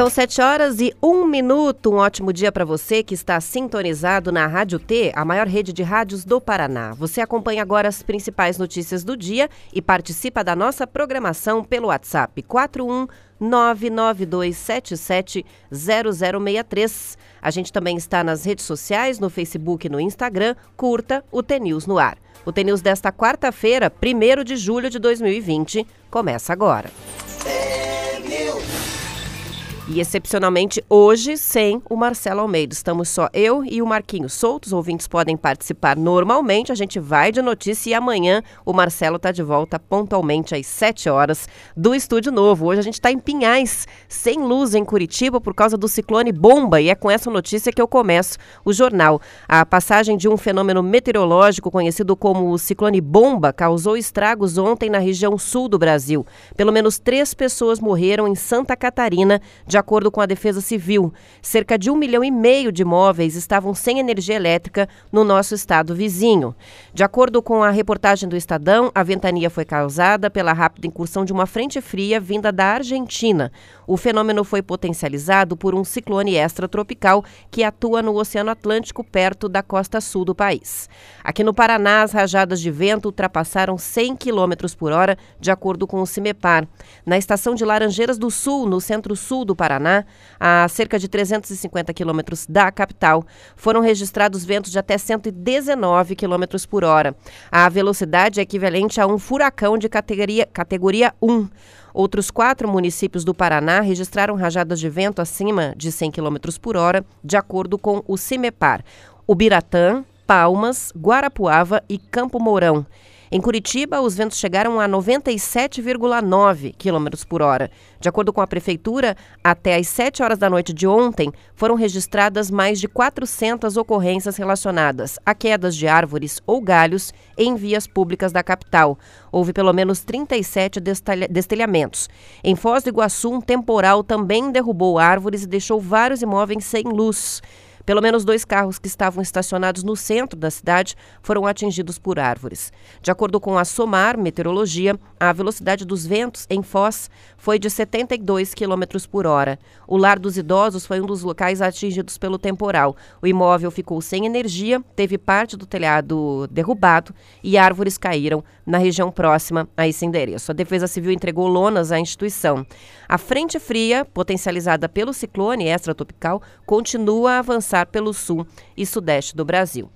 São sete horas e um minuto. Um ótimo dia para você que está sintonizado na Rádio T, a maior rede de rádios do Paraná. Você acompanha agora as principais notícias do dia e participa da nossa programação pelo WhatsApp 41 992770063. A gente também está nas redes sociais, no Facebook e no Instagram. Curta o TNews no ar. O TNews desta quarta-feira, 1 de julho de 2020, começa agora. E excepcionalmente hoje, sem o Marcelo Almeida. Estamos só eu e o Marquinhos soltos. Ouvintes podem participar normalmente. A gente vai de notícia e amanhã o Marcelo está de volta pontualmente às 7 horas do Estúdio Novo. Hoje a gente está em Pinhais, sem luz em Curitiba por causa do ciclone Bomba. E é com essa notícia que eu começo o jornal. A passagem de um fenômeno meteorológico conhecido como o ciclone Bomba causou estragos ontem na região sul do Brasil. Pelo menos três pessoas morreram em Santa Catarina, de acordo com a Defesa Civil, cerca de um milhão e meio de imóveis estavam sem energia elétrica no nosso estado vizinho. De acordo com a reportagem do Estadão, a ventania foi causada pela rápida incursão de uma frente fria vinda da Argentina. O fenômeno foi potencializado por um ciclone extratropical que atua no Oceano Atlântico, perto da costa sul do país. Aqui no Paraná, as rajadas de vento ultrapassaram 100 km por hora, de acordo com o CIMEPAR. Na estação de Laranjeiras do Sul, no centro-sul do Paraná, a cerca de 350 quilômetros da capital, foram registrados ventos de até 119 km por hora. A velocidade é equivalente a um furacão de categoria, categoria 1. Outros quatro municípios do Paraná registraram rajadas de vento acima de 100 km por hora, de acordo com o CIMEPAR. Ubiratã, Palmas, Guarapuava e Campo Mourão. Em Curitiba, os ventos chegaram a 97,9 km por hora. De acordo com a Prefeitura, até às 7 horas da noite de ontem, foram registradas mais de 400 ocorrências relacionadas a quedas de árvores ou galhos em vias públicas da capital. Houve pelo menos 37 destelhamentos. Em Foz do Iguaçu, um temporal também derrubou árvores e deixou vários imóveis sem luz. Pelo menos dois carros que estavam estacionados no centro da cidade foram atingidos por árvores. De acordo com a SOMAR Meteorologia, a velocidade dos ventos em Foz foi de 72 km por hora. O lar dos idosos foi um dos locais atingidos pelo temporal. O imóvel ficou sem energia, teve parte do telhado derrubado e árvores caíram na região próxima a esse endereço. A Defesa Civil entregou lonas à instituição. A frente fria, potencializada pelo ciclone extratropical, continua a avançar pelo sul e sudeste do Brasil.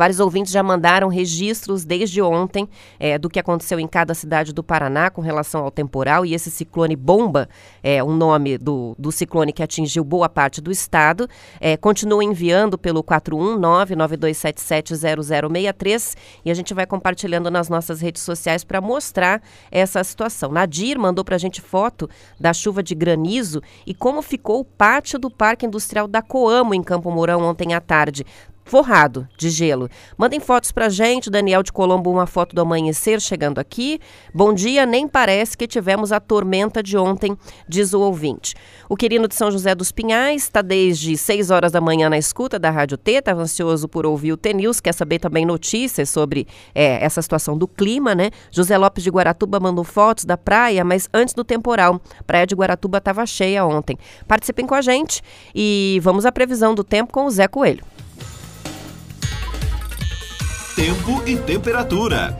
Vários ouvintes já mandaram registros desde ontem é, do que aconteceu em cada cidade do Paraná com relação ao temporal e esse ciclone bomba, é o nome do, do ciclone que atingiu boa parte do estado. É, continua enviando pelo 419-9277-0063 e a gente vai compartilhando nas nossas redes sociais para mostrar essa situação. Nadir mandou para a gente foto da chuva de granizo e como ficou o pátio do Parque Industrial da Coamo em Campo Mourão ontem à tarde forrado de gelo. Mandem fotos pra gente, Daniel de Colombo, uma foto do amanhecer chegando aqui. Bom dia, nem parece que tivemos a tormenta de ontem, diz o ouvinte. O querido de São José dos Pinhais está desde 6 horas da manhã na escuta da Rádio T, estava ansioso por ouvir o T-News, quer saber também notícias sobre é, essa situação do clima, né? José Lopes de Guaratuba mandou fotos da praia, mas antes do temporal. Praia de Guaratuba estava cheia ontem. Participem com a gente e vamos à previsão do tempo com o Zé Coelho tempo e temperatura.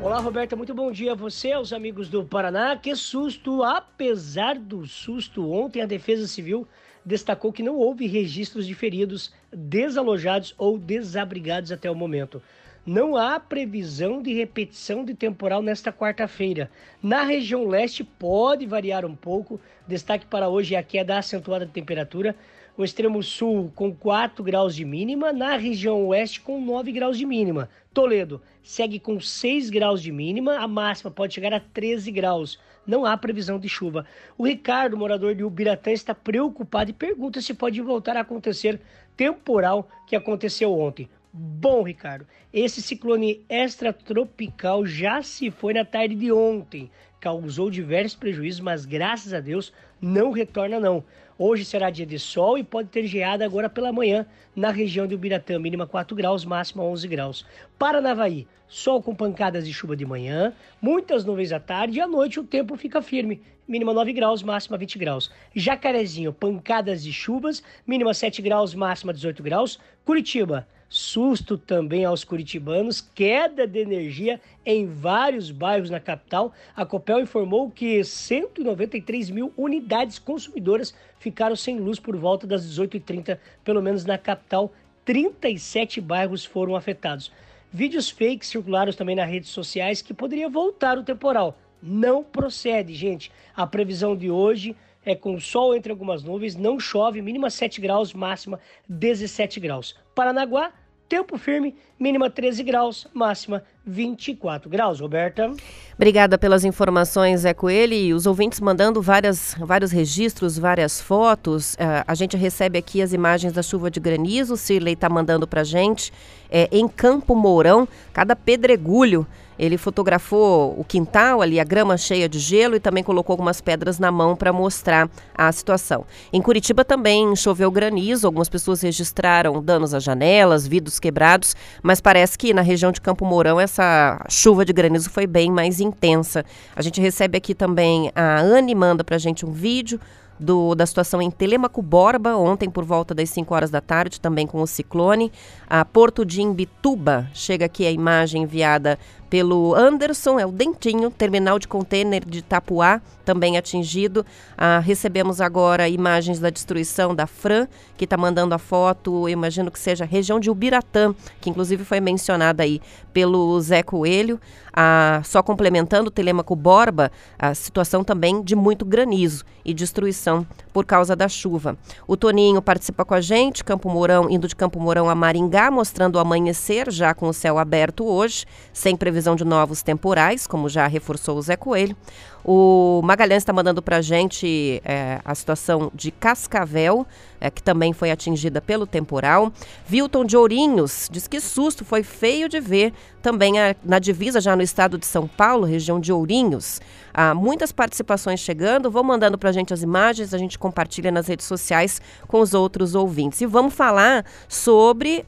Olá, Roberta, muito bom dia a você, aos amigos do Paraná. Que susto! Apesar do susto, ontem a Defesa Civil destacou que não houve registros de feridos desalojados ou desabrigados até o momento. Não há previsão de repetição de temporal nesta quarta-feira. Na região leste pode variar um pouco. Destaque para hoje é a queda acentuada de temperatura o extremo sul com 4 graus de mínima, na região oeste com 9 graus de mínima. Toledo segue com 6 graus de mínima, a máxima pode chegar a 13 graus. não há previsão de chuva. O Ricardo, morador de Ubiratã, está preocupado e pergunta se pode voltar a acontecer temporal que aconteceu ontem. Bom, Ricardo, esse ciclone extratropical já se foi na tarde de ontem. Causou diversos prejuízos, mas graças a Deus não retorna não. Hoje será dia de sol e pode ter geada agora pela manhã na região de Ubiratã, mínima 4 graus, máxima 11 graus. Paranavaí, sol com pancadas de chuva de manhã, muitas nuvens à tarde e à noite o tempo fica firme, mínima 9 graus, máxima 20 graus. Jacarezinho, pancadas de chuvas, mínima 7 graus, máxima 18 graus. Curitiba, Susto também aos curitibanos, queda de energia em vários bairros na capital. A Copel informou que 193 mil unidades consumidoras ficaram sem luz por volta das 18h30, pelo menos na capital. 37 bairros foram afetados. Vídeos fakes circularam também nas redes sociais que poderia voltar o temporal. Não procede, gente. A previsão de hoje é com sol entre algumas nuvens, não chove, mínima 7 graus, máxima 17 graus. Paranaguá, Tempo firme, mínima 13 graus, máxima 24 graus. Roberta. Obrigada pelas informações, Zé Coelho. E os ouvintes mandando várias, vários registros, várias fotos. Uh, a gente recebe aqui as imagens da chuva de granizo. Cirlei está mandando para gente. É, em Campo Mourão, cada pedregulho ele fotografou o quintal ali, a grama cheia de gelo e também colocou algumas pedras na mão para mostrar a situação. Em Curitiba também choveu granizo, algumas pessoas registraram danos às janelas, vidros quebrados, mas parece que na região de Campo Mourão essa chuva de granizo foi bem mais intensa. A gente recebe aqui também a Anne manda para a gente um vídeo do, da situação em Telemaco Borba, ontem por volta das 5 horas da tarde, também com o ciclone. A Porto de Imbituba, chega aqui a imagem enviada pelo Anderson, é o Dentinho, terminal de contêiner de Itapuá, também atingido. Ah, recebemos agora imagens da destruição da Fran, que está mandando a foto, imagino que seja a região de Ubiratã, que inclusive foi mencionada aí pelo Zé Coelho. Ah, só complementando, Telemaco Borba, a situação também de muito granizo e destruição por causa da chuva. O Toninho participa com a gente, Campo Mourão, indo de Campo Mourão a Maringá, mostrando o amanhecer já com o céu aberto hoje, sem previsão previsão de novos temporais, como já reforçou o Zé Coelho. O Magalhães está mandando para a gente é, a situação de Cascavel, é, que também foi atingida pelo temporal. Vilton de Ourinhos diz que susto, foi feio de ver. Também a, na divisa, já no estado de São Paulo, região de Ourinhos. Há muitas participações chegando. Vão mandando para a gente as imagens, a gente compartilha nas redes sociais com os outros ouvintes. E vamos falar sobre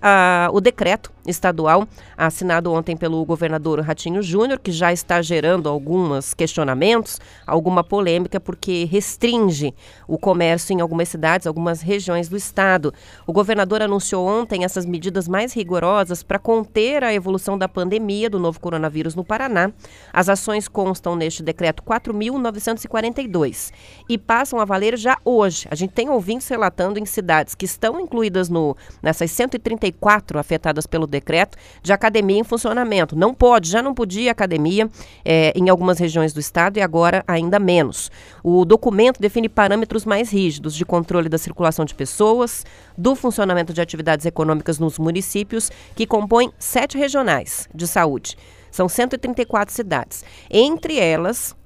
o decreto estadual assinado ontem pelo governador Ratinho Júnior, que já está gerando alguns questionamentos, alguma polêmica, porque restringe o comércio em algumas cidades, algumas regiões do estado. O governador anunciou ontem essas medidas mais rigorosas para conter a evolução da pandemia do novo coronavírus no Paraná. As ações constam neste decreto 4.942 e passam a valer já hoje. A gente tem ouvintes relatando em cidades que estão incluídas no, nessas 134 afetadas pelo decreto de academia em funcionamento. Não pode, já não podia academia é, em algumas regiões do estado e agora ainda menos. O documento define parâmetros mais rígidos de controle da circulação de pessoas, do funcionamento de atividades econômicas nos municípios, que compõem sete regionais de saúde. São 134 cidades. Entre elas,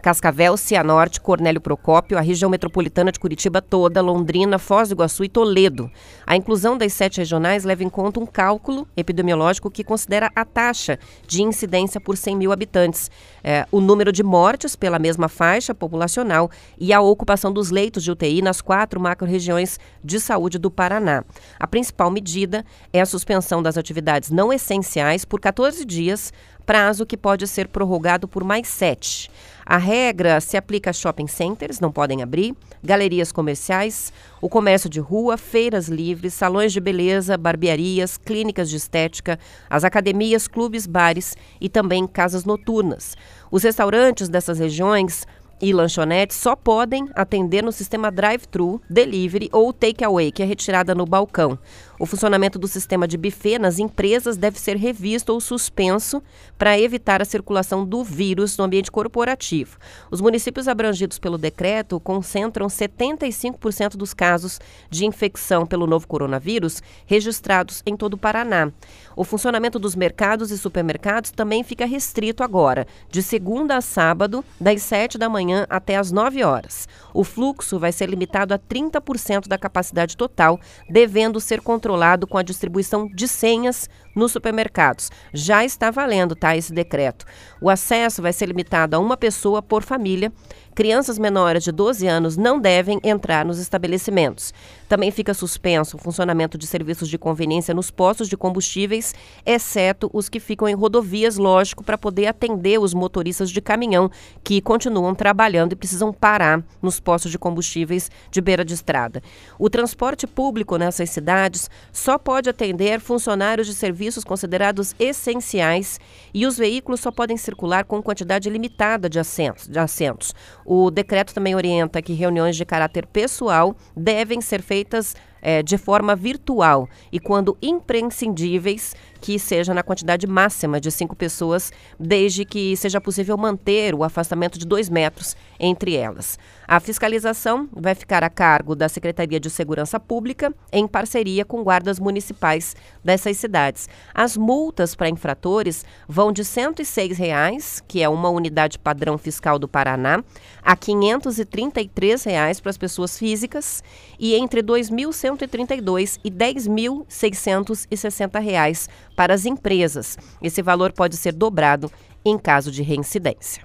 Cascavel, Cianorte, Cornélio Procópio, a região metropolitana de Curitiba toda, Londrina, Foz do Iguaçu e Toledo. A inclusão das sete regionais leva em conta um cálculo epidemiológico que considera a taxa de incidência por 100 mil habitantes, é, o número de mortes pela mesma faixa populacional e a ocupação dos leitos de UTI nas quatro macro-regiões de saúde do Paraná. A principal medida é a suspensão das atividades não essenciais por 14 dias, prazo que pode ser prorrogado por mais sete. A regra se aplica a shopping centers, não podem abrir, galerias comerciais, o comércio de rua, feiras livres, salões de beleza, barbearias, clínicas de estética, as academias, clubes, bares e também casas noturnas. Os restaurantes dessas regiões e lanchonetes só podem atender no sistema drive-thru, delivery ou take-away, que é retirada no balcão. O funcionamento do sistema de buffet nas empresas deve ser revisto ou suspenso para evitar a circulação do vírus no ambiente corporativo. Os municípios abrangidos pelo decreto concentram 75% dos casos de infecção pelo novo coronavírus registrados em todo o Paraná. O funcionamento dos mercados e supermercados também fica restrito agora, de segunda a sábado, das 7 da manhã até as 9 horas. O fluxo vai ser limitado a 30% da capacidade total, devendo ser controlado com a distribuição de senhas nos supermercados. Já está valendo, tá, esse decreto. O acesso vai ser limitado a uma pessoa por família crianças menores de 12 anos não devem entrar nos estabelecimentos. Também fica suspenso o funcionamento de serviços de conveniência nos postos de combustíveis, exceto os que ficam em rodovias, lógico, para poder atender os motoristas de caminhão que continuam trabalhando e precisam parar nos postos de combustíveis de beira de estrada. O transporte público nessas cidades só pode atender funcionários de serviços considerados essenciais e os veículos só podem circular com quantidade limitada de assentos. De assentos. O decreto também orienta que reuniões de caráter pessoal devem ser feitas é, de forma virtual e, quando imprescindíveis, que seja na quantidade máxima de cinco pessoas, desde que seja possível manter o afastamento de dois metros entre elas. A fiscalização vai ficar a cargo da Secretaria de Segurança Pública, em parceria com guardas municipais dessas cidades. As multas para infratores vão de 106 reais, que é uma unidade padrão fiscal do Paraná, a 533 reais para as pessoas físicas e entre R$ 2.132 e 10.660 reais para as empresas. Esse valor pode ser dobrado em caso de reincidência.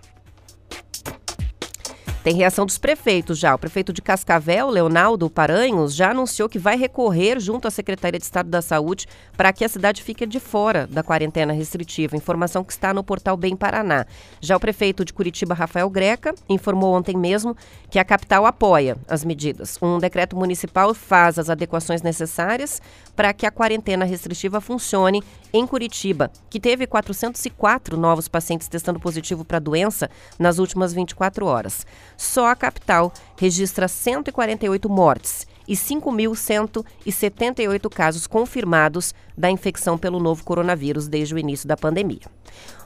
Tem reação dos prefeitos já. O prefeito de Cascavel, Leonardo Paranhos, já anunciou que vai recorrer junto à Secretaria de Estado da Saúde para que a cidade fique de fora da quarentena restritiva. Informação que está no portal Bem Paraná. Já o prefeito de Curitiba, Rafael Greca, informou ontem mesmo que a capital apoia as medidas. Um decreto municipal faz as adequações necessárias para que a quarentena restritiva funcione em Curitiba, que teve 404 novos pacientes testando positivo para a doença nas últimas 24 horas. Só a capital registra 148 mortes e 5.178 casos confirmados da infecção pelo novo coronavírus desde o início da pandemia.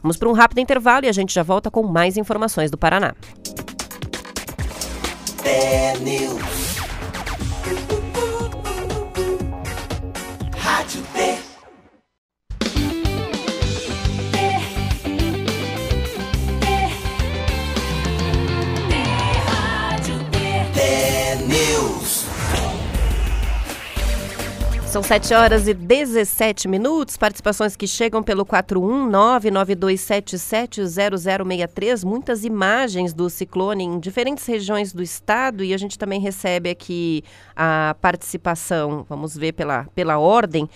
Vamos para um rápido intervalo e a gente já volta com mais informações do Paraná. Rádio São 7 horas e 17 minutos. Participações que chegam pelo 41992770063. Muitas imagens do ciclone em diferentes regiões do estado e a gente também recebe aqui a participação, vamos ver pela, pela ordem.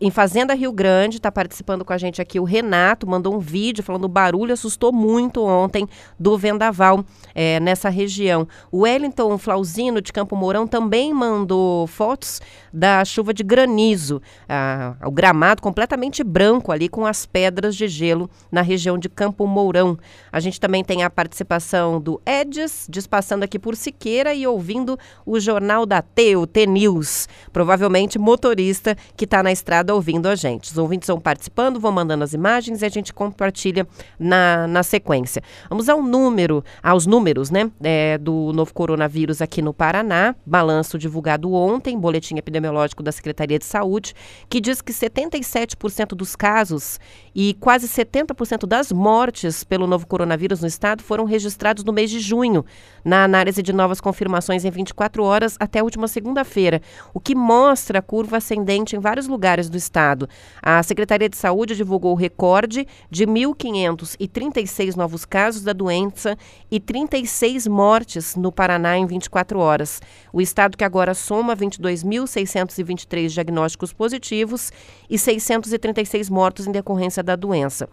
Em Fazenda Rio Grande, está participando com a gente aqui o Renato, mandou um vídeo falando o barulho assustou muito ontem do vendaval é, nessa região. O Wellington Flauzino, de Campo Mourão, também mandou fotos da chuva de granizo, ah, o gramado completamente branco ali com as pedras de gelo na região de Campo Mourão. A gente também tem a participação do Edis, despassando aqui por Siqueira e ouvindo o Jornal da T, o T-News. Provavelmente motorista que está na estrada ouvindo a gente. Os ouvintes vão participando, vão mandando as imagens e a gente compartilha na, na sequência. Vamos ao número, aos números, né, é, do novo coronavírus aqui no Paraná. Balanço divulgado ontem, boletim epidemiológico da Secretaria de Saúde, que diz que 77% dos casos e quase 70% das mortes pelo novo coronavírus no estado foram registrados no mês de junho, na análise de novas confirmações em 24 horas até a última segunda-feira, o que mostra a curva ascendente em vários lugares do estado. A Secretaria de Saúde divulgou o recorde de 1.536 novos casos da doença e 36 mortes no Paraná em 24 horas. O estado que agora soma 22.623 diagnósticos positivos e 636 mortos em decorrência da doença.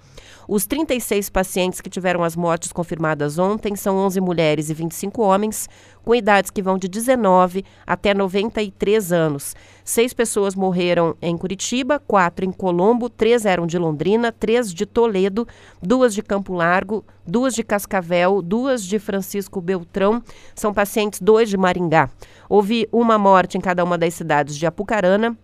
Os 36 pacientes que tiveram as mortes confirmadas ontem são 11 mulheres e 25 homens, com idades que vão de 19 até 93 anos. Seis pessoas morreram em Curitiba quatro em Colombo, três eram de Londrina, três de Toledo, duas de Campo Largo, duas de Cascavel, duas de Francisco Beltrão. São pacientes, dois de Maringá. Houve uma morte em cada uma das cidades de Apucarana,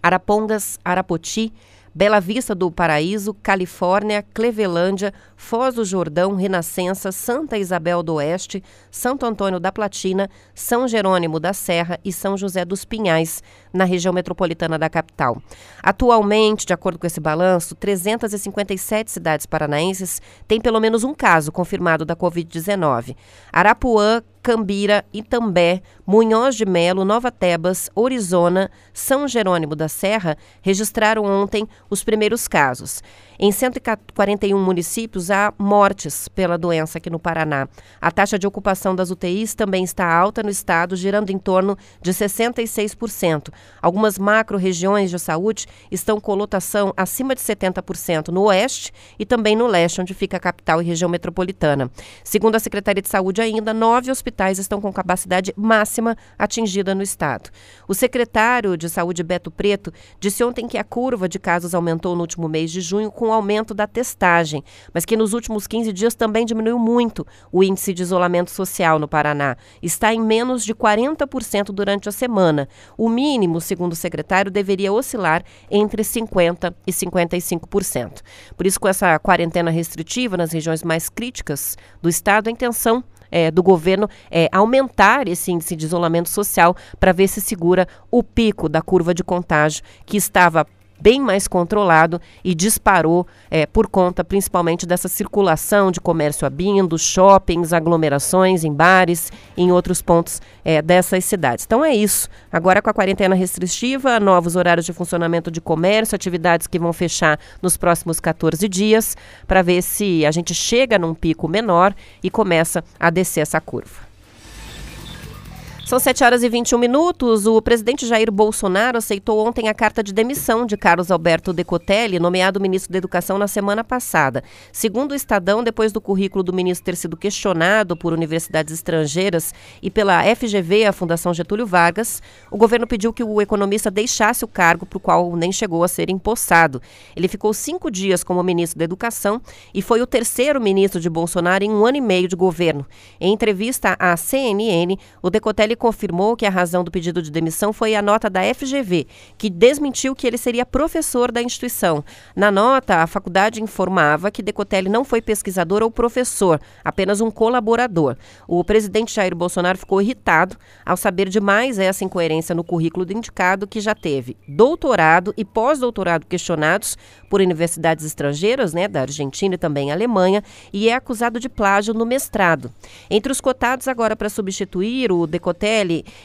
Arapongas, Arapoti, Bela Vista do Paraíso, Califórnia, Clevelândia, Foz do Jordão, Renascença, Santa Isabel do Oeste, Santo Antônio da Platina, São Jerônimo da Serra e São José dos Pinhais, na região metropolitana da capital. Atualmente, de acordo com esse balanço, 357 cidades paranaenses têm pelo menos um caso confirmado da Covid-19. Arapuã, Cambira, Itambé, Munhoz de Melo, Nova Tebas, Orizona, São Jerônimo da Serra registraram ontem os primeiros casos. Em 141 municípios há mortes pela doença aqui no Paraná. A taxa de ocupação das UTIs também está alta no estado, girando em torno de 66%. Algumas macro-regiões de saúde estão com lotação acima de 70% no oeste e também no leste, onde fica a capital e região metropolitana. Segundo a Secretaria de Saúde, ainda nove hospitais estão com capacidade máxima atingida no estado. O secretário de Saúde, Beto Preto, disse ontem que a curva de casos aumentou no último mês de junho com o aumento da testagem, mas que nos últimos 15 dias também diminuiu muito o índice de isolamento social no Paraná. Está em menos de 40% durante a semana. O mínimo, segundo o secretário, deveria oscilar entre 50% e 55%. Por isso, com essa quarentena restritiva nas regiões mais críticas do estado, a intenção é, do governo é aumentar esse índice de isolamento social para ver se segura o pico da curva de contágio que estava bem mais controlado e disparou é, por conta principalmente dessa circulação de comércio abrindo, shoppings, aglomerações em bares, em outros pontos é, dessas cidades. Então é isso. Agora com a quarentena restritiva, novos horários de funcionamento de comércio, atividades que vão fechar nos próximos 14 dias, para ver se a gente chega num pico menor e começa a descer essa curva. São 7 horas e 21 minutos. O presidente Jair Bolsonaro aceitou ontem a carta de demissão de Carlos Alberto Decotelli, nomeado ministro da Educação na semana passada. Segundo o Estadão, depois do currículo do ministro ter sido questionado por universidades estrangeiras e pela FGV, a Fundação Getúlio Vargas, o governo pediu que o economista deixasse o cargo para o qual nem chegou a ser empossado. Ele ficou cinco dias como ministro da Educação e foi o terceiro ministro de Bolsonaro em um ano e meio de governo. Em entrevista à CNN, o Decotelli confirmou que a razão do pedido de demissão foi a nota da FGV, que desmentiu que ele seria professor da instituição. Na nota, a faculdade informava que Decotelli não foi pesquisador ou professor, apenas um colaborador. O presidente Jair Bolsonaro ficou irritado ao saber de mais essa incoerência no currículo do indicado, que já teve doutorado e pós-doutorado questionados por universidades estrangeiras, né, da Argentina e também Alemanha, e é acusado de plágio no mestrado. Entre os cotados agora para substituir o Decotelli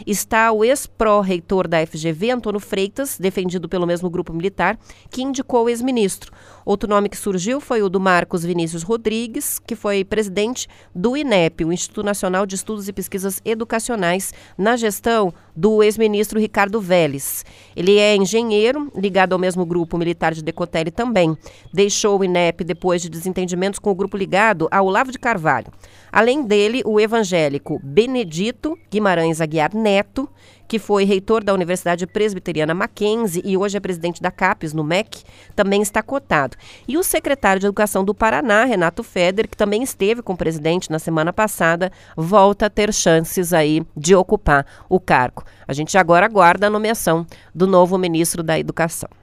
está o ex-pró-reitor da FGV, Antônio Freitas, defendido pelo mesmo grupo militar, que indicou o ex-ministro. Outro nome que surgiu foi o do Marcos Vinícius Rodrigues, que foi presidente do INEP, o Instituto Nacional de Estudos e Pesquisas Educacionais, na gestão do ex-ministro Ricardo Vélez. Ele é engenheiro, ligado ao mesmo grupo militar de Decotelli também. Deixou o INEP depois de desentendimentos com o grupo ligado ao Olavo de Carvalho. Além dele, o evangélico Benedito Guimarães Aguiar Neto, que foi reitor da Universidade Presbiteriana Mackenzie e hoje é presidente da CAPES, no MEC, também está cotado. E o secretário de Educação do Paraná, Renato Feder, que também esteve com o presidente na semana passada, volta a ter chances aí de ocupar o cargo. A gente agora aguarda a nomeação do novo ministro da Educação.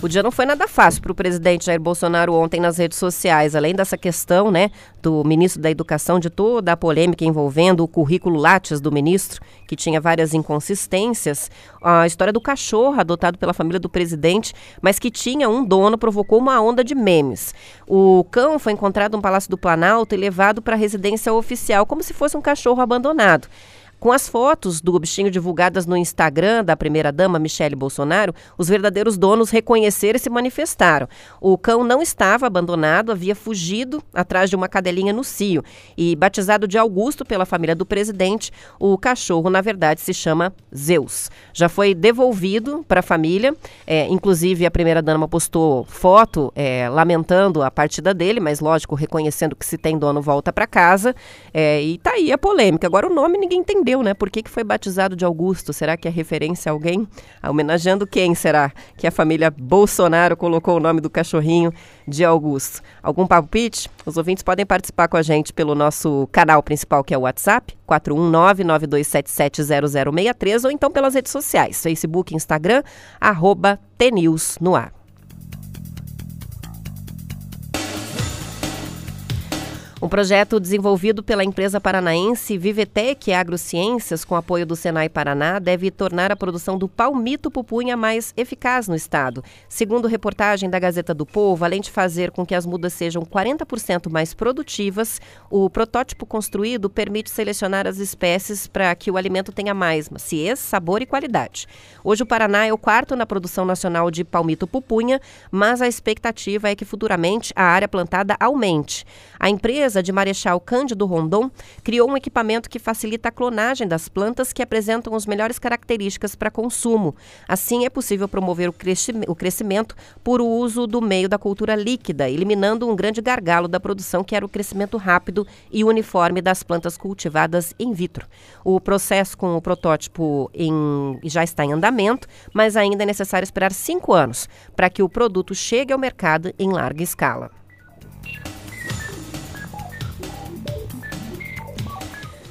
O dia não foi nada fácil para o presidente Jair Bolsonaro ontem nas redes sociais, além dessa questão, né, do ministro da Educação, de toda a polêmica envolvendo o currículo Lattes do ministro, que tinha várias inconsistências, a história do cachorro adotado pela família do presidente, mas que tinha um dono, provocou uma onda de memes. O cão foi encontrado no Palácio do Planalto e levado para a residência oficial, como se fosse um cachorro abandonado. Com as fotos do bichinho divulgadas no Instagram da primeira-dama Michele Bolsonaro, os verdadeiros donos reconheceram e se manifestaram. O cão não estava abandonado, havia fugido atrás de uma cadelinha no cio. E batizado de Augusto pela família do presidente, o cachorro, na verdade, se chama Zeus. Já foi devolvido para a família, é, inclusive a primeira-dama postou foto é, lamentando a partida dele, mas lógico, reconhecendo que se tem dono volta para casa. É, e tá aí a polêmica. Agora o nome ninguém entendeu né? Por que, que foi batizado de Augusto? Será que é referência a alguém? Ah, homenageando quem será que a família Bolsonaro colocou o nome do cachorrinho de Augusto? Algum palpite? Os ouvintes podem participar com a gente pelo nosso canal principal, que é o WhatsApp, 419-9277-0063, ou então pelas redes sociais, Facebook, Instagram, arroba TNews no ar. Um projeto desenvolvido pela empresa paranaense Vivetec Agrociências, com apoio do Senai Paraná, deve tornar a produção do palmito pupunha mais eficaz no estado. Segundo reportagem da Gazeta do Povo, além de fazer com que as mudas sejam 40% mais produtivas, o protótipo construído permite selecionar as espécies para que o alimento tenha mais maciez, sabor e qualidade. Hoje o Paraná é o quarto na produção nacional de palmito pupunha, mas a expectativa é que futuramente a área plantada aumente. A empresa empresa de Marechal Cândido Rondon criou um equipamento que facilita a clonagem das plantas que apresentam as melhores características para consumo. Assim, é possível promover o, crescimento por uso do meio da cultura líquida, eliminando um grande gargalo da produção, que era o crescimento rápido e uniforme das plantas cultivadas in vitro. O processo com o protótipo em, já está em andamento, mas ainda é necessário esperar cinco anos para que o produto chegue ao mercado em larga escala.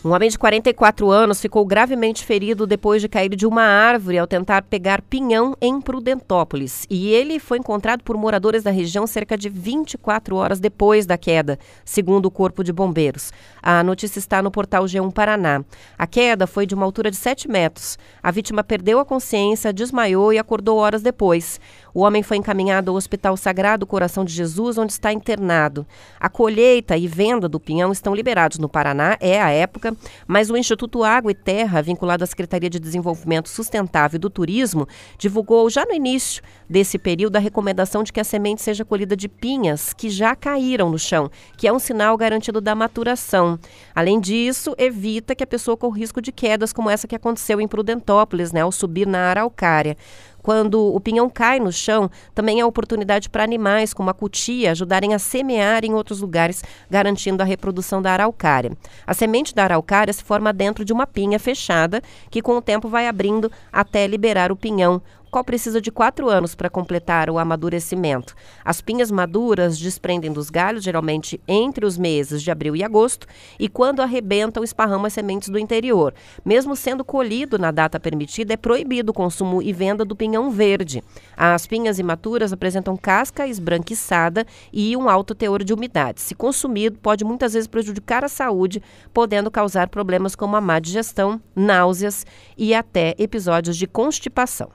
Um homem de 44 anos ficou gravemente ferido depois de cair de uma árvore ao tentar pegar pinhão em Prudentópolis. E ele foi encontrado por moradores da região cerca de 24 horas depois da queda, segundo o Corpo de Bombeiros. A notícia está no portal G1 Paraná. A queda foi de uma altura de 7 metros. A vítima perdeu a consciência, desmaiou e acordou horas depois. O homem foi encaminhado ao Hospital Sagrado Coração de Jesus, onde está internado. A colheita e venda do pinhão estão liberados no Paraná, é a época, mas o Instituto Água e Terra, vinculado à Secretaria de Desenvolvimento Sustentável do Turismo, divulgou já no início desse período a recomendação de que a semente seja colhida de pinhas que já caíram no chão, que é um sinal garantido da maturação. Além disso, evita que a pessoa corra risco de quedas como essa que aconteceu em Prudentópolis, né, ao subir na araucária. Quando o pinhão cai no chão, também é oportunidade para animais, como a cutia, ajudarem a semear em outros lugares, garantindo a reprodução da araucária. A semente da araucária se forma dentro de uma pinha fechada, que com o tempo vai abrindo até liberar o pinhão qual precisa de quatro anos para completar o amadurecimento. As pinhas maduras desprendem dos galhos, geralmente entre os meses de abril e agosto, e quando arrebentam, esparramam as sementes do interior. Mesmo sendo colhido na data permitida, é proibido o consumo e venda do pinhão verde. As pinhas imaturas apresentam casca esbranquiçada e um alto teor de umidade. Se consumido, pode muitas vezes prejudicar a saúde, podendo causar problemas como a má digestão, náuseas e até episódios de constipação.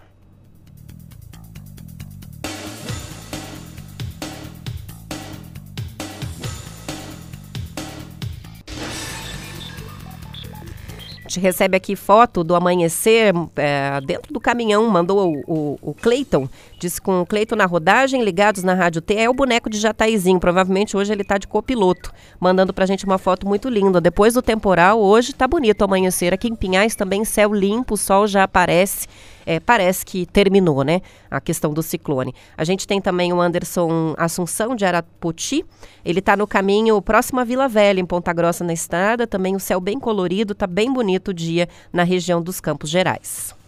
Gente recebe aqui foto do amanhecer é, dentro do caminhão, mandou o, o, o Cleiton, disse com o Cleiton na rodagem, ligados na Rádio T, é o boneco de Jataizinho, provavelmente hoje ele está de copiloto, mandando pra gente uma foto muito linda. Depois do temporal, hoje tá bonito amanhecer, aqui em Pinhais também céu limpo, o sol já aparece, é, parece que terminou, né? A questão do ciclone. A gente tem também o Anderson Assunção de Arapoti. Ele está no caminho próximo à Vila Velha, em Ponta Grossa, na estrada. Também o céu bem colorido, tá bem bonito o dia na região dos Campos Gerais.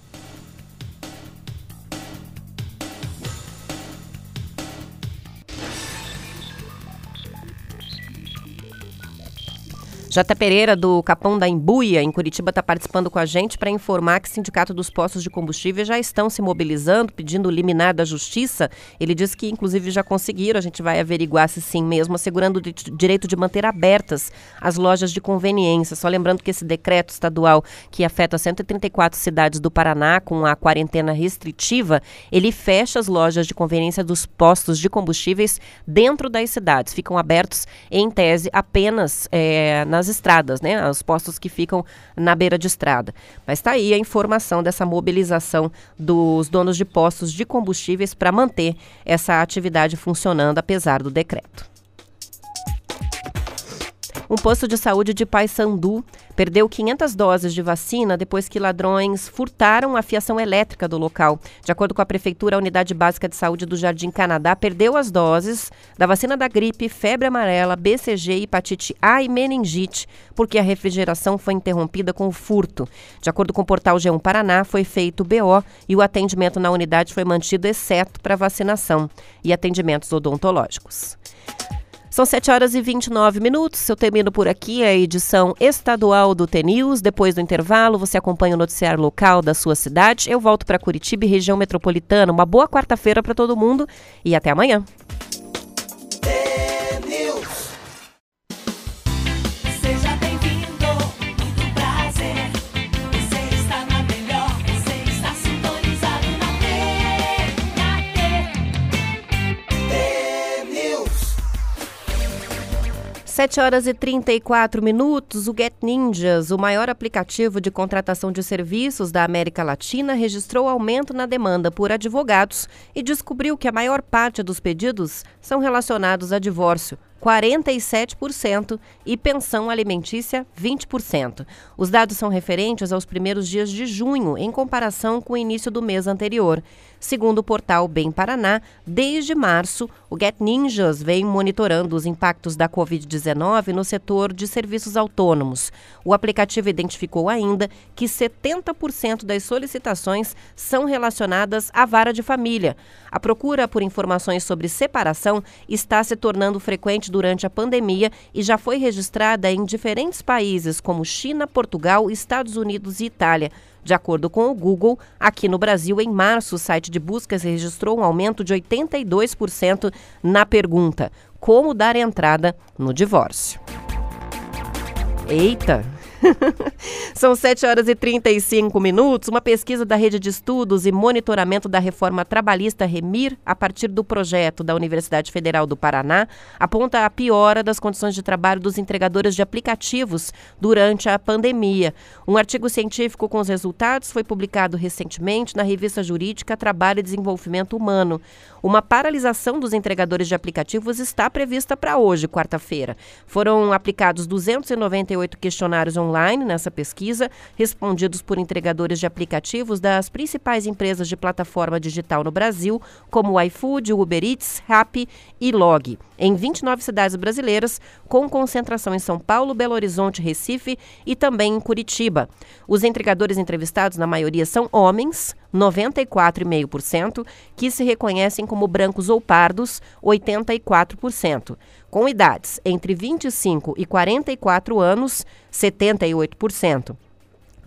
Jota Pereira, do Capão da Embuia, em Curitiba, está participando com a gente para informar que o Sindicato dos Postos de Combustível já estão se mobilizando, pedindo liminar da Justiça. Ele diz que, inclusive, já conseguiram, a gente vai averiguar se sim mesmo, assegurando o direito de manter abertas as lojas de conveniência. Só lembrando que esse decreto estadual que afeta 134 cidades do Paraná com a quarentena restritiva, ele fecha as lojas de conveniência dos postos de combustíveis dentro das cidades. Ficam abertos, em tese, apenas é, nas estradas, né? Os postos que ficam na beira de estrada. Mas está aí a informação dessa mobilização dos donos de postos de combustíveis para manter essa atividade funcionando apesar do decreto. Um posto de saúde de Paysandu perdeu 500 doses de vacina depois que ladrões furtaram a fiação elétrica do local. De acordo com a prefeitura, a Unidade Básica de Saúde do Jardim Canadá perdeu as doses da vacina da gripe, febre amarela, BCG, hepatite A e meningite, porque a refrigeração foi interrompida com o furto. De acordo com o portal G1 Paraná, foi feito BO e o atendimento na unidade foi mantido exceto para vacinação e atendimentos odontológicos. São 7 horas e 29 minutos. Eu termino por aqui a edição estadual do TNews. Depois do intervalo, você acompanha o noticiário local da sua cidade. Eu volto para Curitiba e região metropolitana. Uma boa quarta-feira para todo mundo e até amanhã. Sete horas e 34 minutos, o Get Ninjas, o maior aplicativo de contratação de serviços da América Latina, registrou aumento na demanda por advogados e descobriu que a maior parte dos pedidos são relacionados a divórcio. 47% e pensão alimentícia 20%. Os dados são referentes aos primeiros dias de junho, em comparação com o início do mês anterior. Segundo o portal Bem Paraná, desde março, o Get Ninjas vem monitorando os impactos da Covid-19 no setor de serviços autônomos. O aplicativo identificou ainda que 70% das solicitações são relacionadas à vara de família. A procura por informações sobre separação está se tornando frequente durante a pandemia e já foi registrada em diferentes países como China, Portugal, Estados Unidos e Itália. De acordo com o Google, aqui no Brasil, em março, o site de buscas registrou um aumento de 82% na pergunta: como dar entrada no divórcio? Eita! São 7 horas e 35 minutos. Uma pesquisa da Rede de Estudos e Monitoramento da Reforma Trabalhista Remir, a partir do projeto da Universidade Federal do Paraná, aponta a piora das condições de trabalho dos entregadores de aplicativos durante a pandemia. Um artigo científico com os resultados foi publicado recentemente na revista jurídica Trabalho e Desenvolvimento Humano. Uma paralisação dos entregadores de aplicativos está prevista para hoje, quarta-feira. Foram aplicados 298 questionários online nessa pesquisa, respondidos por entregadores de aplicativos das principais empresas de plataforma digital no Brasil, como o iFood, o Uber Eats, Rappi e Log, em 29 cidades brasileiras, com concentração em São Paulo, Belo Horizonte, Recife e também em Curitiba. Os entregadores entrevistados, na maioria, são homens, 94,5%, que se reconhecem como brancos ou pardos, 84%. Com idades entre 25 e 44 anos, 78%.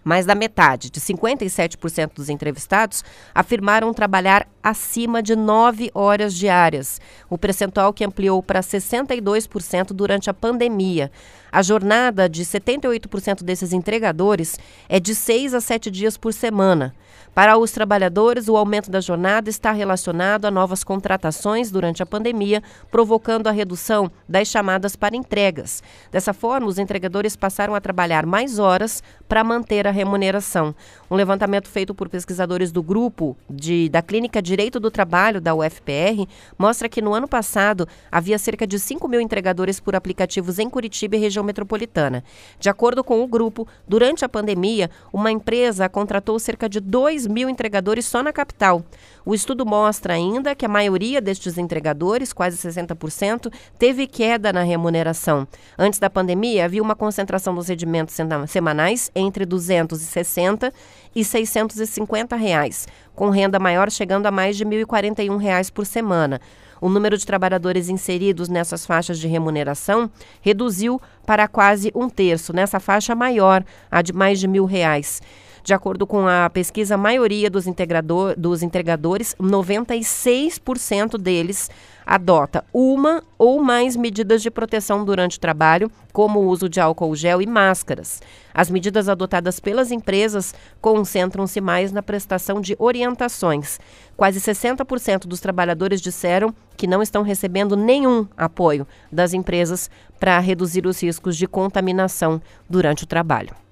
Mais da metade, de 57% dos entrevistados, afirmaram trabalhar acima de 9 horas diárias, o percentual que ampliou para 62% durante a pandemia. A jornada de 78% desses entregadores é de 6 a 7 dias por semana. Para os trabalhadores, o aumento da jornada está relacionado a novas contratações durante a pandemia, provocando a redução das chamadas para entregas. Dessa forma, os entregadores passaram a trabalhar mais horas para manter a remuneração. Um levantamento feito por pesquisadores do grupo de, da Clínica Direito do Trabalho da UFPR mostra que no ano passado havia cerca de 5 mil entregadores por aplicativos em Curitiba e região metropolitana. De acordo com o grupo, durante a pandemia, uma empresa contratou cerca de 2 mil entregadores só na capital. O estudo mostra ainda que a maioria destes entregadores, quase 60%, teve queda na remuneração. Antes da pandemia, havia uma concentração dos rendimentos semanais entre 260 e 650 reais, com renda maior chegando a mais de 1.041 reais por semana. O número de trabalhadores inseridos nessas faixas de remuneração reduziu para quase um terço, nessa faixa maior, a de mais de mil reais. De acordo com a pesquisa, a maioria dos, integrador, dos entregadores, 96% deles adota uma ou mais medidas de proteção durante o trabalho, como o uso de álcool gel e máscaras. As medidas adotadas pelas empresas concentram-se mais na prestação de orientações. Quase 60% dos trabalhadores disseram que não estão recebendo nenhum apoio das empresas para reduzir os riscos de contaminação durante o trabalho.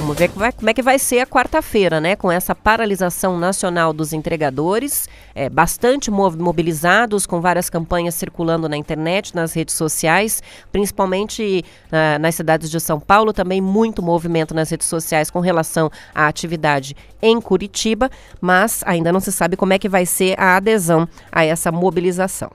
Vamos ver como é, como é que vai ser a quarta-feira, né? Com essa paralisação nacional dos entregadores, é, bastante mobilizados, com várias campanhas circulando na internet, nas redes sociais, principalmente uh, nas cidades de São Paulo, também muito movimento nas redes sociais com relação à atividade em Curitiba, mas ainda não se sabe como é que vai ser a adesão a essa mobilização.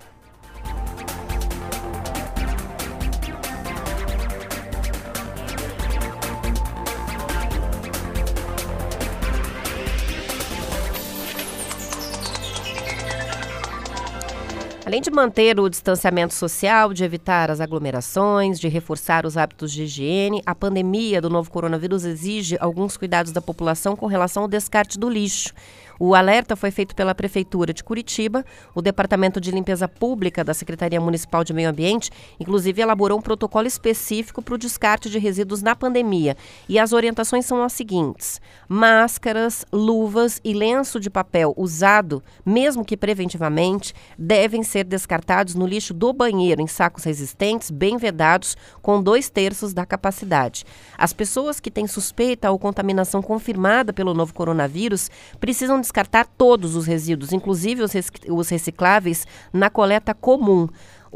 Além de manter o distanciamento social, de evitar as aglomerações, de reforçar os hábitos de higiene, a pandemia do novo coronavírus exige alguns cuidados da população com relação ao descarte do lixo. O alerta foi feito pela Prefeitura de Curitiba. O Departamento de Limpeza Pública da Secretaria Municipal de Meio Ambiente, inclusive, elaborou um protocolo específico para o descarte de resíduos na pandemia. E as orientações são as seguintes: máscaras, luvas e lenço de papel usado, mesmo que preventivamente, devem ser descartados no lixo do banheiro em sacos resistentes, bem vedados, com dois terços da capacidade. As pessoas que têm suspeita ou contaminação confirmada pelo novo coronavírus precisam descartar todos os resíduos, inclusive os recicláveis, na coleta comum.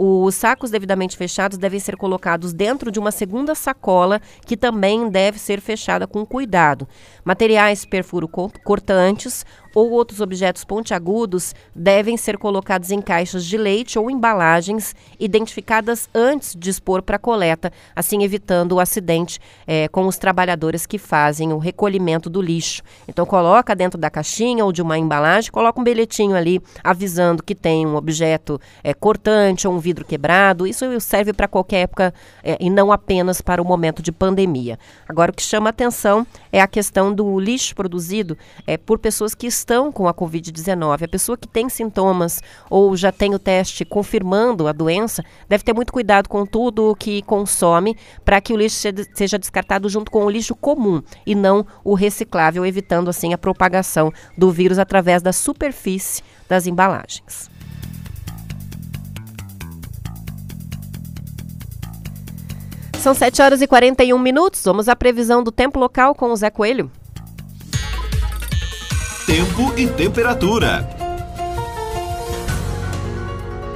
Os sacos devidamente fechados devem ser colocados dentro de uma segunda sacola, que também deve ser fechada com cuidado. Materiais perfuro cortantes ou outros objetos pontiagudos devem ser colocados em caixas de leite ou embalagens identificadas antes de expor para coleta, assim evitando o acidente é, com os trabalhadores que fazem o recolhimento do lixo. Então coloca dentro da caixinha ou de uma embalagem, coloca um bilhetinho ali avisando que tem um objeto é, cortante ou um vidro quebrado. Isso serve para qualquer época é, e não apenas para o momento de pandemia. Agora o que chama atenção é a questão do lixo produzido é, por pessoas que estão com a Covid-19. A pessoa que tem sintomas ou já tem o teste confirmando a doença deve ter muito cuidado com tudo o que consome para que o lixo seja descartado junto com o lixo comum e não o reciclável, evitando assim a propagação do vírus através da superfície das embalagens. São 7 horas e 41 minutos. Vamos à previsão do tempo local com o Zé Coelho. Tempo e temperatura.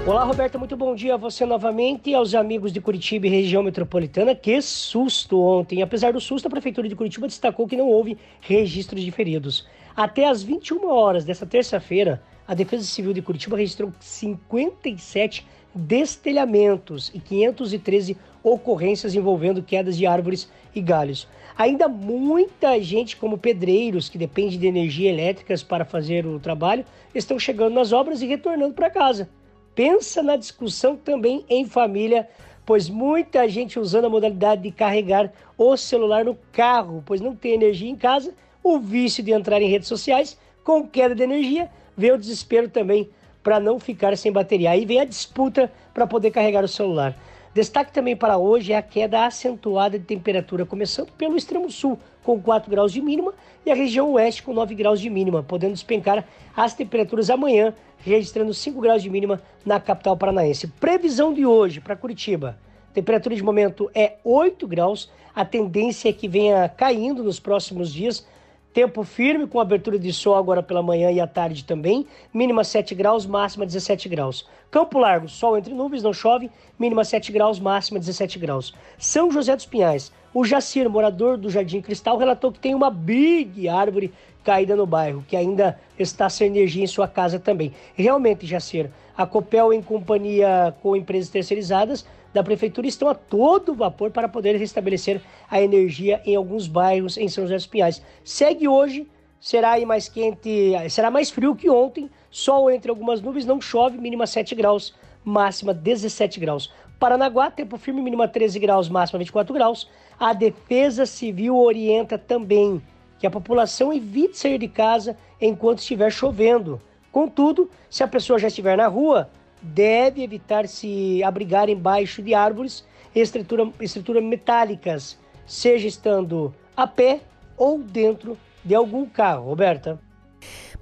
Olá, Roberta, muito bom dia a você novamente e aos amigos de Curitiba e região metropolitana. Que susto ontem! Apesar do susto, a Prefeitura de Curitiba destacou que não houve registros de feridos. Até às 21 horas desta terça-feira, a Defesa Civil de Curitiba registrou 57 destelhamentos e 513 ocorrências envolvendo quedas de árvores e galhos. Ainda muita gente, como pedreiros, que depende de energia elétrica para fazer o trabalho, estão chegando nas obras e retornando para casa. Pensa na discussão também em família, pois muita gente usando a modalidade de carregar o celular no carro, pois não tem energia em casa, o vício de entrar em redes sociais, com queda de energia, vem o desespero também para não ficar sem bateria. Aí vem a disputa para poder carregar o celular. Destaque também para hoje é a queda acentuada de temperatura, começando pelo extremo sul, com 4 graus de mínima, e a região oeste com 9 graus de mínima, podendo despencar as temperaturas amanhã, registrando 5 graus de mínima na capital paranaense. Previsão de hoje para Curitiba. Temperatura de momento é 8 graus, a tendência é que venha caindo nos próximos dias, Tempo firme com abertura de sol agora pela manhã e à tarde também. Mínima 7 graus, máxima 17 graus. Campo Largo, sol entre nuvens, não chove. Mínima 7 graus, máxima 17 graus. São José dos Pinhais. O Jacir, morador do Jardim Cristal, relatou que tem uma big árvore caída no bairro, que ainda está sem energia em sua casa também. Realmente, Jacir, a Copel, em companhia com empresas terceirizadas, da prefeitura estão a todo vapor para poder restabelecer a energia em alguns bairros em São José dos Pinhais. Segue hoje, será mais quente, será mais frio que ontem, sol entre algumas nuvens, não chove, mínima 7 graus, máxima 17 graus. Paranaguá, tempo firme, mínima 13 graus, máxima 24 graus. A Defesa Civil orienta também que a população evite sair de casa enquanto estiver chovendo. Contudo, se a pessoa já estiver na rua, deve evitar se abrigar embaixo de árvores e estrutura, estrutura metálicas, seja estando a pé ou dentro de algum carro. Roberta.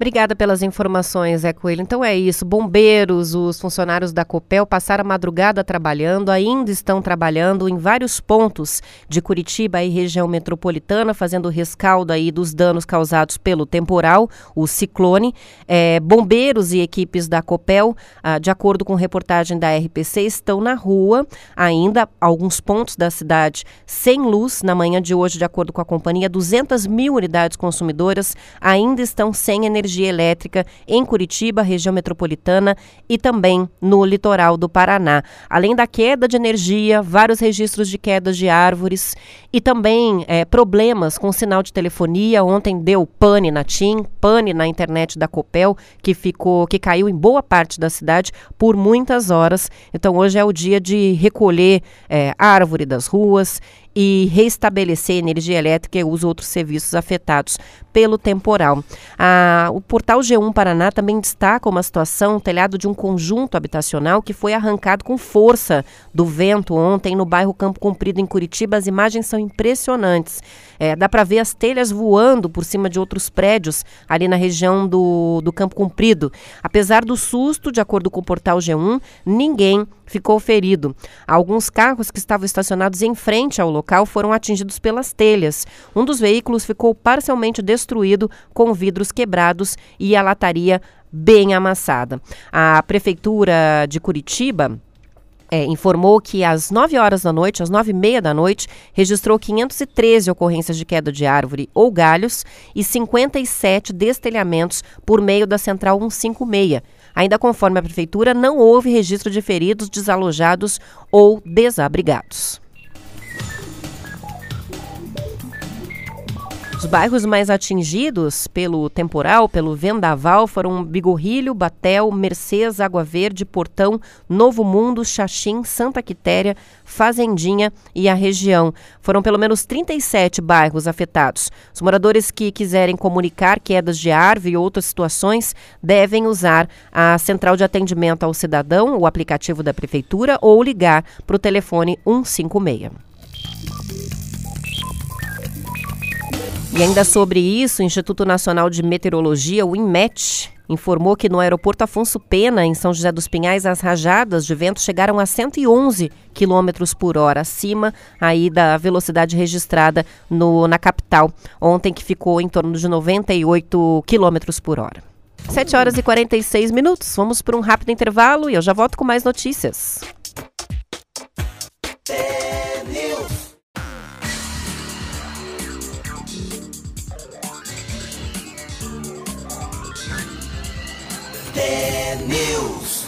Obrigada pelas informações, Zé Coelho. Então é isso. Bombeiros, os funcionários da Copel passaram a madrugada trabalhando, ainda estão trabalhando em vários pontos de Curitiba e região metropolitana, fazendo rescaldo aí dos danos causados pelo temporal, o ciclone. É, bombeiros e equipes da Copel, ah, de acordo com reportagem da RPC, estão na rua ainda, alguns pontos da cidade sem luz. Na manhã de hoje, de acordo com a companhia, 200 mil unidades consumidoras ainda estão sem energia energia elétrica em Curitiba, região metropolitana e também no litoral do Paraná. Além da queda de energia, vários registros de quedas de árvores e também é, problemas com sinal de telefonia. Ontem deu pane na TIM, pane na internet da Copel, que ficou, que caiu em boa parte da cidade por muitas horas. Então hoje é o dia de recolher é, árvore das ruas e restabelecer energia elétrica e os outros serviços afetados pelo temporal. O portal G1 Paraná também destaca uma situação, o telhado de um conjunto habitacional que foi arrancado com força do vento ontem no bairro Campo Comprido, em Curitiba. As imagens são impressionantes. É, dá para ver as telhas voando por cima de outros prédios ali na região do, do Campo Comprido. Apesar do susto, de acordo com o portal G1, ninguém ficou ferido. Alguns carros que estavam estacionados em frente ao local foram atingidos pelas telhas. Um dos veículos ficou parcialmente destruído, com vidros quebrados e a lataria bem amassada. A prefeitura de Curitiba é, informou que às 9 horas da noite, às 9 e meia da noite, registrou 513 ocorrências de queda de árvore ou galhos e 57 destelhamentos por meio da Central 156. Ainda conforme a Prefeitura, não houve registro de feridos, desalojados ou desabrigados. Os bairros mais atingidos pelo temporal, pelo vendaval, foram Bigorrilho, Batel, Mercês, Água Verde, Portão, Novo Mundo, Xaxim, Santa Quitéria, Fazendinha e a região. Foram pelo menos 37 bairros afetados. Os moradores que quiserem comunicar quedas de árvore e outras situações devem usar a central de atendimento ao cidadão, o aplicativo da prefeitura, ou ligar para o telefone 156. E ainda sobre isso, o Instituto Nacional de Meteorologia, o INMET, informou que no aeroporto Afonso Pena, em São José dos Pinhais, as rajadas de vento chegaram a 111 km por hora, acima aí da velocidade registrada no, na capital, ontem que ficou em torno de 98 km por hora. 7 horas e 46 minutos. Vamos para um rápido intervalo e eu já volto com mais notícias. News.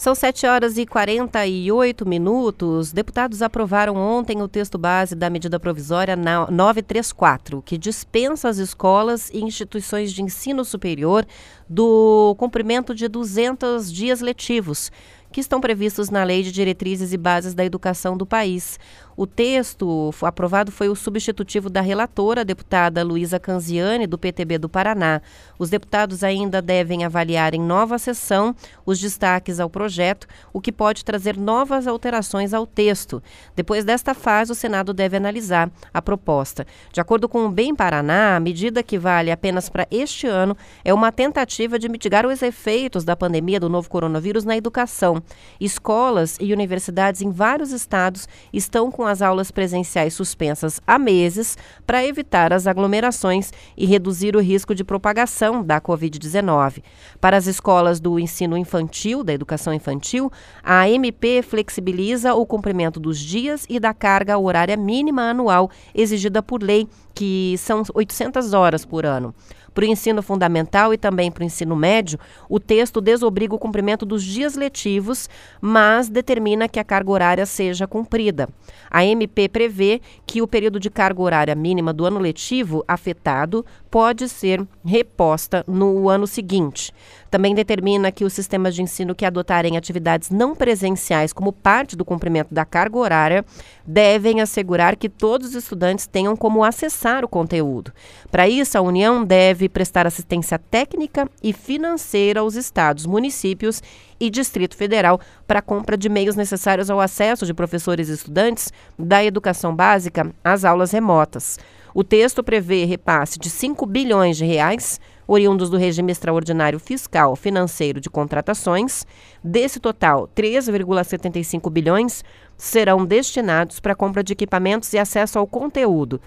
São 7 horas e 48 minutos. Deputados aprovaram ontem o texto base da medida provisória 934, que dispensa as escolas e instituições de ensino superior do cumprimento de 200 dias letivos que estão previstos na Lei de Diretrizes e Bases da Educação do país. O texto aprovado foi o substitutivo da relatora, a deputada Luísa Canziani, do PTB do Paraná. Os deputados ainda devem avaliar em nova sessão os destaques ao projeto, o que pode trazer novas alterações ao texto. Depois desta fase, o Senado deve analisar a proposta. De acordo com o Bem Paraná, a medida que vale apenas para este ano é uma tentativa de mitigar os efeitos da pandemia do novo coronavírus na educação. Escolas e universidades em vários estados estão com as aulas presenciais suspensas há meses para evitar as aglomerações e reduzir o risco de propagação da Covid-19. Para as escolas do ensino infantil, da educação infantil, a MP flexibiliza o cumprimento dos dias e da carga horária mínima anual exigida por lei, que são 800 horas por ano. Para o ensino fundamental e também para o ensino médio, o texto desobriga o cumprimento dos dias letivos, mas determina que a carga horária seja cumprida. A MP prevê que o período de carga horária mínima do ano letivo afetado pode ser reposta no ano seguinte. Também determina que os sistemas de ensino que adotarem atividades não presenciais como parte do cumprimento da carga horária devem assegurar que todos os estudantes tenham como acessar o conteúdo. Para isso, a União deve prestar assistência técnica e financeira aos estados, municípios e Distrito Federal para a compra de meios necessários ao acesso de professores e estudantes da educação básica às aulas remotas. O texto prevê repasse de 5 bilhões de reais oriundos do regime extraordinário fiscal financeiro de contratações. Desse total, 3,75 bilhões serão destinados para compra de equipamentos e acesso ao conteúdo.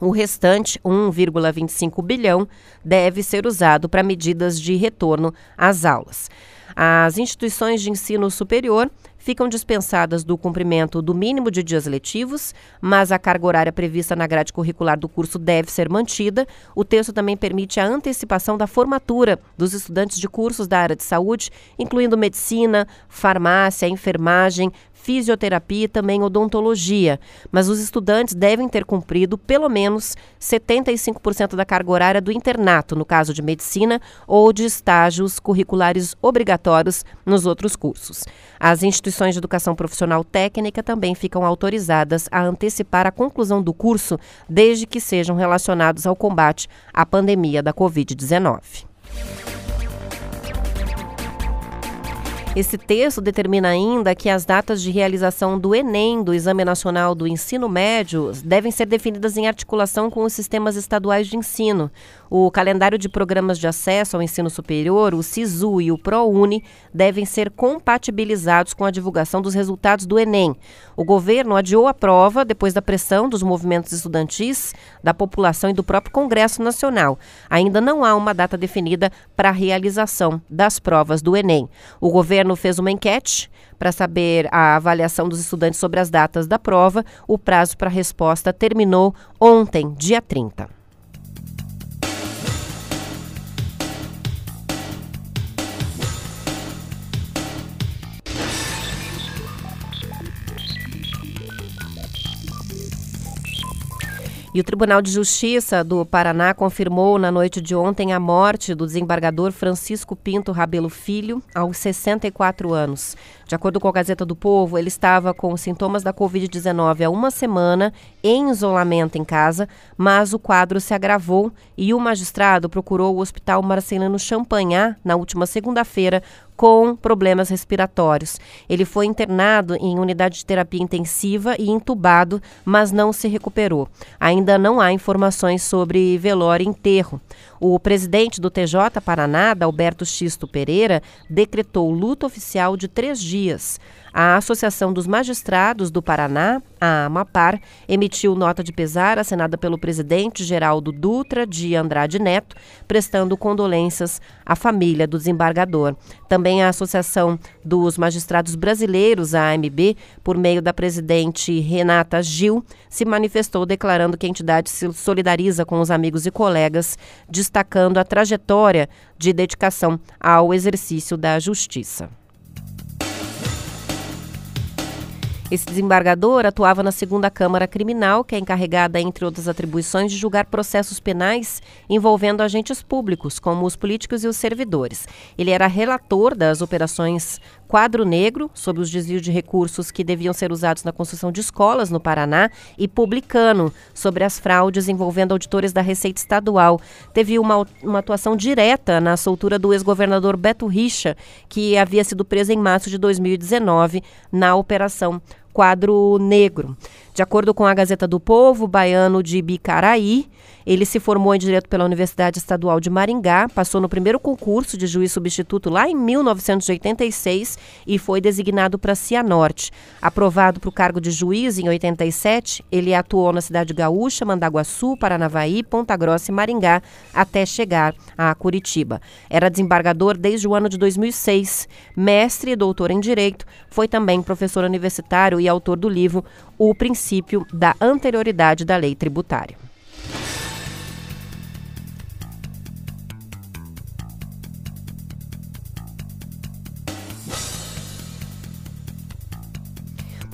O restante, 1,25 bilhão, deve ser usado para medidas de retorno às aulas. As instituições de ensino superior ficam dispensadas do cumprimento do mínimo de dias letivos, mas a carga horária prevista na grade curricular do curso deve ser mantida. O texto também permite a antecipação da formatura dos estudantes de cursos da área de saúde, incluindo medicina, farmácia, enfermagem, fisioterapia e também odontologia, mas os estudantes devem ter cumprido pelo menos 75% da carga horária do internato, no caso de medicina, ou de estágios curriculares obrigatórios nos outros cursos. As instituições de educação profissional técnica também ficam autorizadas a antecipar a conclusão do curso, desde que sejam relacionados ao combate à pandemia da Covid-19. Esse texto determina ainda que as datas de realização do Enem, do Exame Nacional do Ensino Médio, devem ser definidas em articulação com os sistemas estaduais de ensino. O calendário de programas de acesso ao ensino superior, o SISU e o ProUni, devem ser compatibilizados com a divulgação dos resultados do Enem. O governo adiou a prova depois da pressão dos movimentos estudantis, da população e do próprio Congresso Nacional. Ainda não há uma data definida para a realização das provas do Enem. O governo fez uma enquete para saber a avaliação dos estudantes sobre as datas da prova. O prazo para resposta terminou ontem, dia 30. E o Tribunal de Justiça do Paraná confirmou na noite de ontem a morte do desembargador Francisco Pinto Rabelo Filho, aos 64 anos. De acordo com a Gazeta do Povo, ele estava com sintomas da Covid-19 há uma semana, em isolamento em casa, mas o quadro se agravou e o magistrado procurou o Hospital Marcelino Champagnat na última segunda-feira com problemas respiratórios. Ele foi internado em unidade de terapia intensiva e entubado, mas não se recuperou. Ainda não há informações sobre velório e enterro. O presidente do TJ Paraná, Alberto Xisto Pereira, decretou luto oficial de três dias. A Associação dos Magistrados do Paraná, a AMAPAR, emitiu nota de pesar assinada pelo presidente Geraldo Dutra de Andrade Neto, prestando condolências à família do desembargador. Também a Associação dos Magistrados Brasileiros, a AMB, por meio da presidente Renata Gil, se manifestou declarando que a entidade se solidariza com os amigos e colegas, destacando a trajetória de dedicação ao exercício da justiça. Esse desembargador atuava na segunda Câmara Criminal, que é encarregada, entre outras atribuições, de julgar processos penais envolvendo agentes públicos, como os políticos e os servidores. Ele era relator das operações Quadro Negro, sobre os desvios de recursos que deviam ser usados na construção de escolas no Paraná, e Publicano, sobre as fraudes envolvendo auditores da Receita Estadual. Teve uma, uma atuação direta na soltura do ex-governador Beto Richa, que havia sido preso em março de 2019 na Operação Quadro Negro. De acordo com a Gazeta do Povo, baiano de Bicaraí, ele se formou em Direito pela Universidade Estadual de Maringá, passou no primeiro concurso de juiz substituto lá em 1986 e foi designado para Cianorte. Aprovado para o cargo de juiz em 87, ele atuou na cidade gaúcha, Mandaguaçu, Paranavaí, Ponta Grossa e Maringá, até chegar a Curitiba. Era desembargador desde o ano de 2006, mestre e doutor em Direito, foi também professor universitário e autor do livro O Princípio da Anterioridade da Lei Tributária.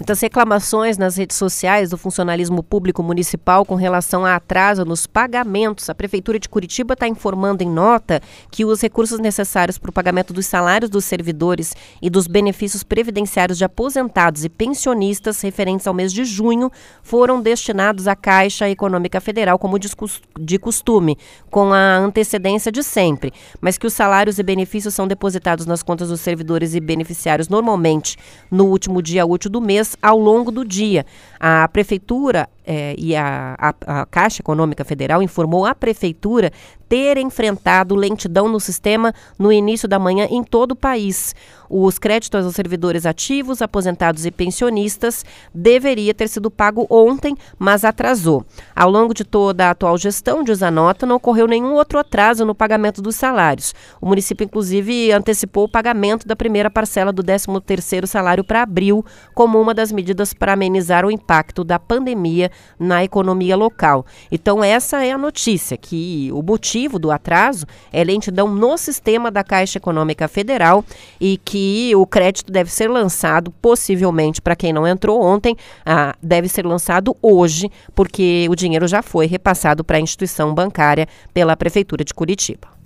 Muitas reclamações nas redes sociais do funcionalismo público municipal com relação a atraso nos pagamentos. A Prefeitura de Curitiba está informando em nota que os recursos necessários para o pagamento dos salários dos servidores e dos benefícios previdenciários de aposentados e pensionistas referentes ao mês de junho foram destinados à Caixa Econômica Federal, como de costume, com a antecedência de sempre, mas que os salários e benefícios são depositados nas contas dos servidores e beneficiários normalmente no último dia útil do mês ao longo do dia. A prefeitura é, e a, a, a Caixa Econômica Federal informou à Prefeitura ter enfrentado lentidão no sistema no início da manhã em todo o país. Os créditos aos servidores ativos, aposentados e pensionistas deveria ter sido pago ontem, mas atrasou. Ao longo de toda a atual gestão de Zanota, não ocorreu nenhum outro atraso no pagamento dos salários. O município, inclusive, antecipou o pagamento da primeira parcela do 13º salário para abril, como uma das medidas para amenizar o impacto da pandemia na economia local. Então, essa é a notícia, que o motivo do atraso é lentidão no sistema da Caixa Econômica Federal e que o crédito deve ser lançado, possivelmente, para quem não entrou ontem, ah, deve ser lançado hoje, porque o dinheiro já foi repassado para a instituição bancária pela Prefeitura de Curitiba.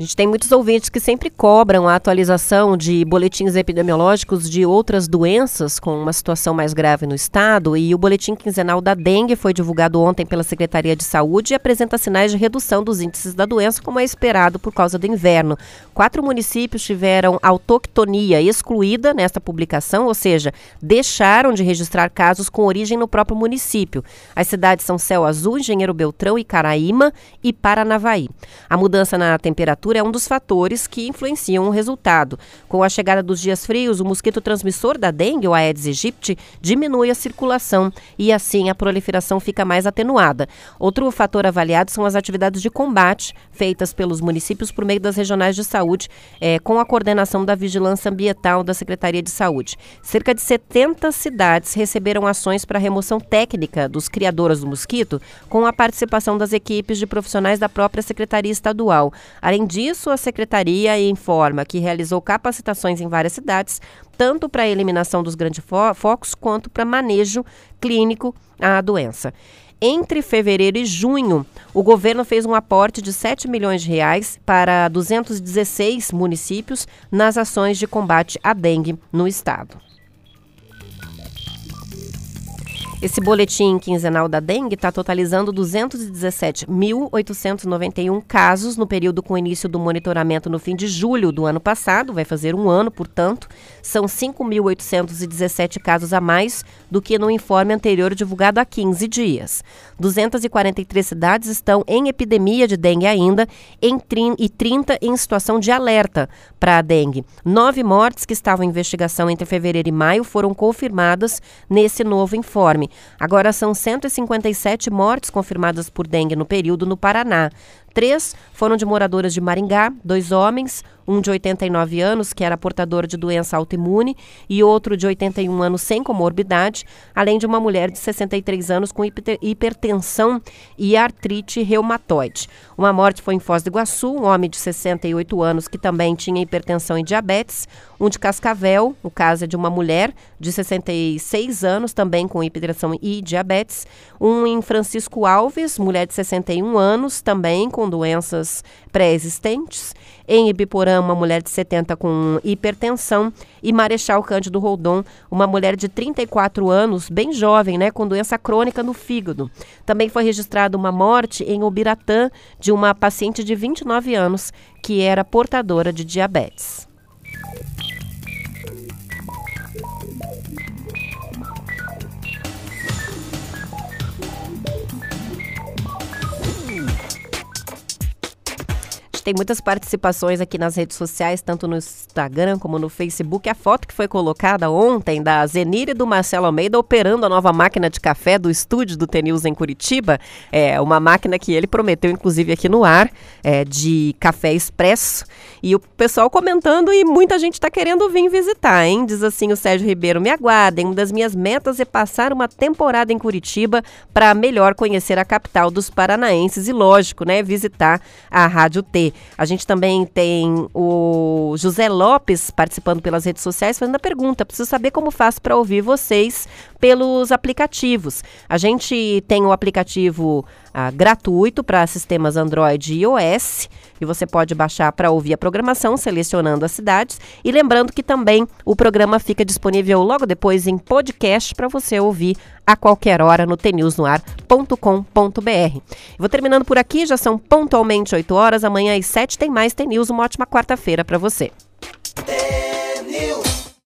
A gente tem muitos ouvintes que sempre cobram a atualização de boletins epidemiológicos de outras doenças com uma situação mais grave no estado e o boletim quinzenal da dengue foi divulgado ontem pela Secretaria de Saúde e apresenta sinais de redução dos índices da doença, como é esperado por causa do inverno. Quatro municípios tiveram autoctonia excluída nesta publicação, ou seja, deixaram de registrar casos com origem no próprio município. As cidades são Céu Azul, Engenheiro Beltrão, Icaraíma e Paranavaí. A mudança na temperatura temperatura é um dos fatores que influenciam o resultado. Com a chegada dos dias frios, o mosquito transmissor da dengue, o Aedes aegypti, diminui a circulação e assim a proliferação fica mais atenuada. Outro fator avaliado são as atividades de combate feitas pelos municípios por meio das regionais de saúde, é, com a coordenação da vigilância ambiental da Secretaria de Saúde. Cerca de 70 cidades receberam ações para remoção técnica dos criadores do mosquito, com a participação das equipes de profissionais da própria Secretaria Estadual. Além disso, disso, a secretaria informa que realizou capacitações em várias cidades, tanto para a eliminação dos grandes fo focos quanto para manejo clínico à doença. Entre fevereiro e junho, o governo fez um aporte de 7 milhões de reais para 216 municípios nas ações de combate à dengue no estado. Esse boletim quinzenal da dengue está totalizando 217.891 casos no período com início do monitoramento no fim de julho do ano passado, vai fazer um ano, portanto. São 5.817 casos a mais do que no informe anterior divulgado há 15 dias. 243 cidades estão em epidemia de dengue ainda e 30 em situação de alerta para a dengue. Nove mortes que estavam em investigação entre fevereiro e maio foram confirmadas nesse novo informe. Agora são 157 mortes confirmadas por dengue no período no Paraná. Três foram de moradoras de Maringá, dois homens, um de 89 anos, que era portador de doença autoimune, e outro de 81 anos sem comorbidade, além de uma mulher de 63 anos com hipertensão e artrite reumatoide. Uma morte foi em Foz do Iguaçu, um homem de 68 anos que também tinha hipertensão e diabetes, um de Cascavel, o caso é de uma mulher de 66 anos, também com hipertensão e diabetes, um em Francisco Alves, mulher de 61 anos, também com com doenças pré-existentes. Em Ibiporã, uma mulher de 70 com hipertensão. E Marechal Cândido Roldon, uma mulher de 34 anos, bem jovem, né, com doença crônica no fígado. Também foi registrada uma morte em Ubiratã de uma paciente de 29 anos que era portadora de diabetes. Tem muitas participações aqui nas redes sociais, tanto no Instagram como no Facebook. A foto que foi colocada ontem da Zenir e do Marcelo Almeida operando a nova máquina de café do estúdio do Tenils em Curitiba. É uma máquina que ele prometeu, inclusive, aqui no ar, é, de café expresso. E o pessoal comentando e muita gente está querendo vir visitar, hein? Diz assim o Sérgio Ribeiro: me aguardem. Uma das minhas metas é passar uma temporada em Curitiba para melhor conhecer a capital dos paranaenses e, lógico, né, visitar a Rádio T. A gente também tem o José Lopes participando pelas redes sociais, fazendo a pergunta: preciso saber como faço para ouvir vocês pelos aplicativos. A gente tem o aplicativo ah, gratuito para sistemas Android e iOS, e você pode baixar para ouvir a programação, selecionando as cidades. E lembrando que também o programa fica disponível logo depois em podcast para você ouvir a qualquer hora no tnewsnoar.com.br. Vou terminando por aqui, já são pontualmente 8 horas. Amanhã às 7 tem mais TNews. Uma ótima quarta-feira para você.